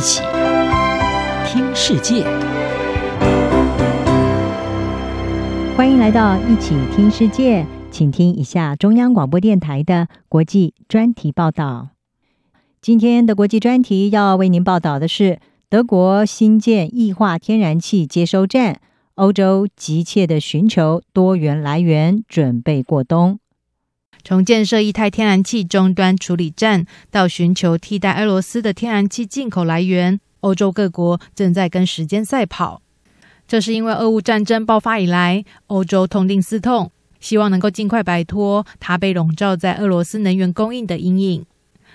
一起听世界，欢迎来到一起听世界，请听一下中央广播电台的国际专题报道。今天的国际专题要为您报道的是德国新建液化天然气接收站，欧洲急切的寻求多元来源，准备过冬。从建设液态天然气终端处理站到寻求替代俄罗斯的天然气进口来源，欧洲各国正在跟时间赛跑。这是因为俄乌战争爆发以来，欧洲痛定思痛，希望能够尽快摆脱它被笼罩在俄罗斯能源供应的阴影。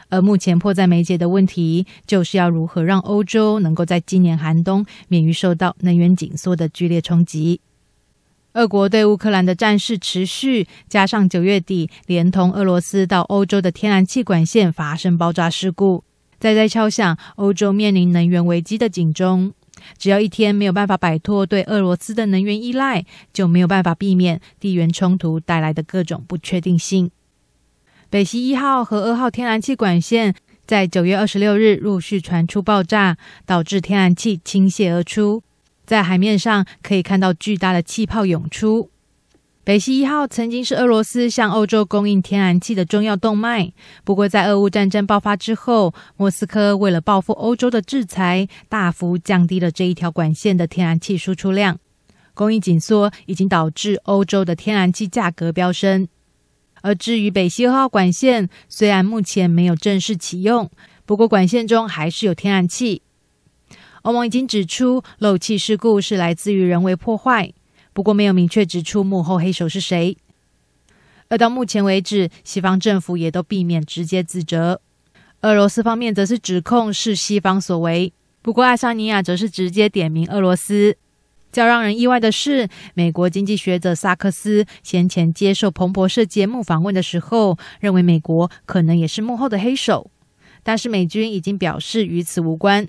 而目前迫在眉睫的问题，就是要如何让欧洲能够在今年寒冬免于受到能源紧缩的剧烈冲击。俄国对乌克兰的战事持续，加上九月底连同俄罗斯到欧洲的天然气管线发生爆炸事故，再在敲响欧洲面临能源危机的警钟。只要一天没有办法摆脱对俄罗斯的能源依赖，就没有办法避免地缘冲突带来的各种不确定性。北溪一号和二号天然气管线在九月二十六日陆续传出爆炸，导致天然气倾泻而出。在海面上可以看到巨大的气泡涌出。北溪一号曾经是俄罗斯向欧洲供应天然气的重要动脉，不过在俄乌战争爆发之后，莫斯科为了报复欧洲的制裁，大幅降低了这一条管线的天然气输出量。供应紧缩已经导致欧洲的天然气价格飙升。而至于北溪二号管线，虽然目前没有正式启用，不过管线中还是有天然气。欧盟已经指出，漏气事故是来自于人为破坏，不过没有明确指出幕后黑手是谁。而到目前为止，西方政府也都避免直接自责。俄罗斯方面则是指控是西方所为，不过爱沙尼亚则是直接点名俄罗斯。较让人意外的是，美国经济学者萨克斯先前接受彭博社节目访问的时候，认为美国可能也是幕后的黑手，但是美军已经表示与此无关。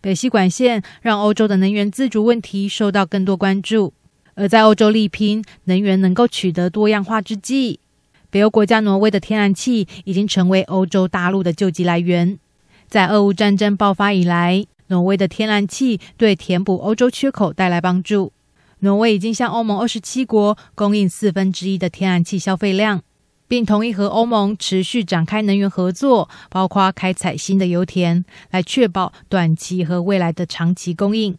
北溪管线让欧洲的能源自主问题受到更多关注，而在欧洲力拼能源能够取得多样化之际，北欧国家挪威的天然气已经成为欧洲大陆的救济来源。在俄乌战争爆发以来，挪威的天然气对填补欧洲缺口带来帮助。挪威已经向欧盟二十七国供应四分之一的天然气消费量。并同意和欧盟持续展开能源合作，包括开采新的油田，来确保短期和未来的长期供应。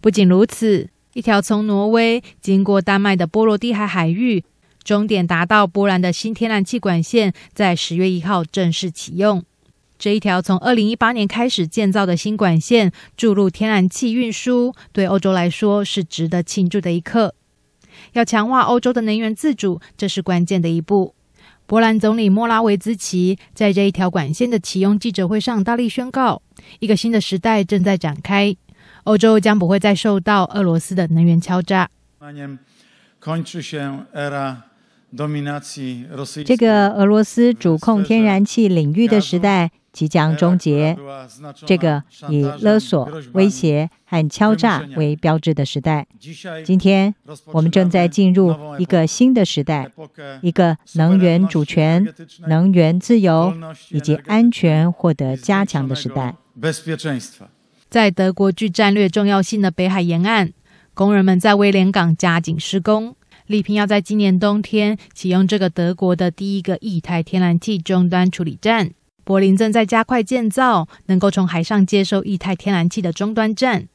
不仅如此，一条从挪威经过丹麦的波罗的海海域，终点达到波兰的新天然气管线，在十月一号正式启用。这一条从二零一八年开始建造的新管线，注入天然气运输，对欧洲来说是值得庆祝的一刻。要强化欧洲的能源自主，这是关键的一步。波兰总理莫拉维兹奇在这一条管线的启用记者会上大力宣告：“一个新的时代正在展开，欧洲将不会再受到俄罗斯的能源敲诈。”这个俄罗斯主控天然气领域的时代。即将终结，这个以勒索、威胁和敲诈为标志的时代。今天，我们正在进入一个新的时代，一个能源主权、能源自由以及安全获得加强的时代。在德国具战略重要性的北海沿岸，工人们在威廉港加紧施工，力拼要在今年冬天启用这个德国的第一个液态天然气终端处理站。柏林正在加快建造能够从海上接收液态天然气的终端站，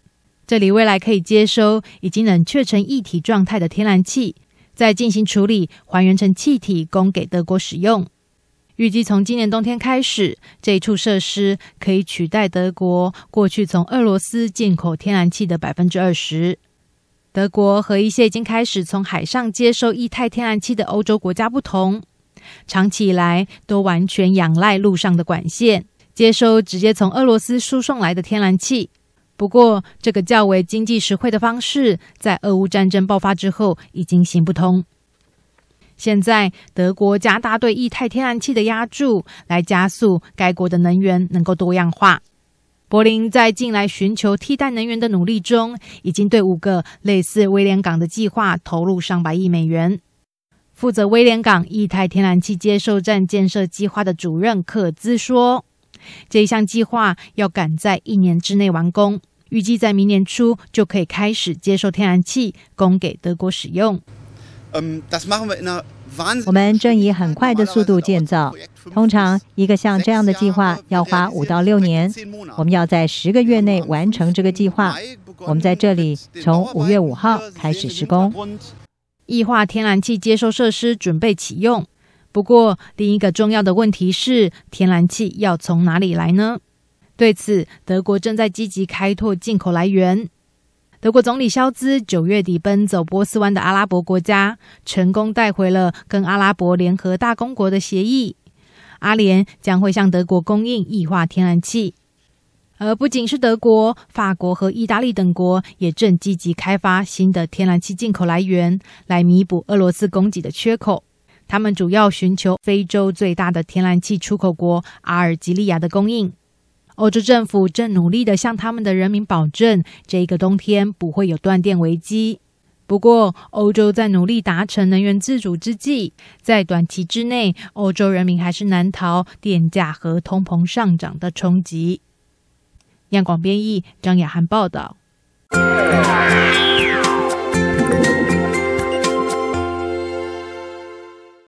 这里未来可以接收已经冷却成液体状态的天然气，再进行处理，还原成气体供给德国使用。预计从今年冬天开始，这一处设施可以取代德国过去从俄罗斯进口天然气的百分之二十。德国和一些已经开始从海上接收液态天然气的欧洲国家不同。长期以来都完全仰赖陆上的管线接收直接从俄罗斯输送来的天然气。不过，这个较为经济实惠的方式在俄乌战争爆发之后已经行不通。现在，德国加大对液态天然气的压注，来加速该国的能源能够多样化。柏林在近来寻求替代能源的努力中，已经对五个类似威廉港的计划投入上百亿美元。负责威廉港液态天然气接收站建设计划的主任克兹说：“这一项计划要赶在一年之内完工，预计在明年初就可以开始接受天然气供给德国使用。我们正以很快的速度建造，通常一个像这样的计划要花五到六年，我们要在十个月内完成这个计划。我们在这里从五月五号开始施工，液化天然气接收设施准备启用。不过，另一个重要的问题是，天然气要从哪里来呢？对此，德国正在积极开拓进口来源。德国总理肖兹九月底奔走波斯湾的阿拉伯国家，成功带回了跟阿拉伯联合大公国的协议。阿联将会向德国供应液化天然气，而不仅是德国、法国和意大利等国，也正积极开发新的天然气进口来源，来弥补俄罗斯供给的缺口。他们主要寻求非洲最大的天然气出口国阿尔及利亚的供应。欧洲政府正努力地向他们的人民保证，这个冬天不会有断电危机。不过，欧洲在努力达成能源自主之际，在短期之内，欧洲人民还是难逃电价和通膨上涨的冲击。央广编译张雅涵报道。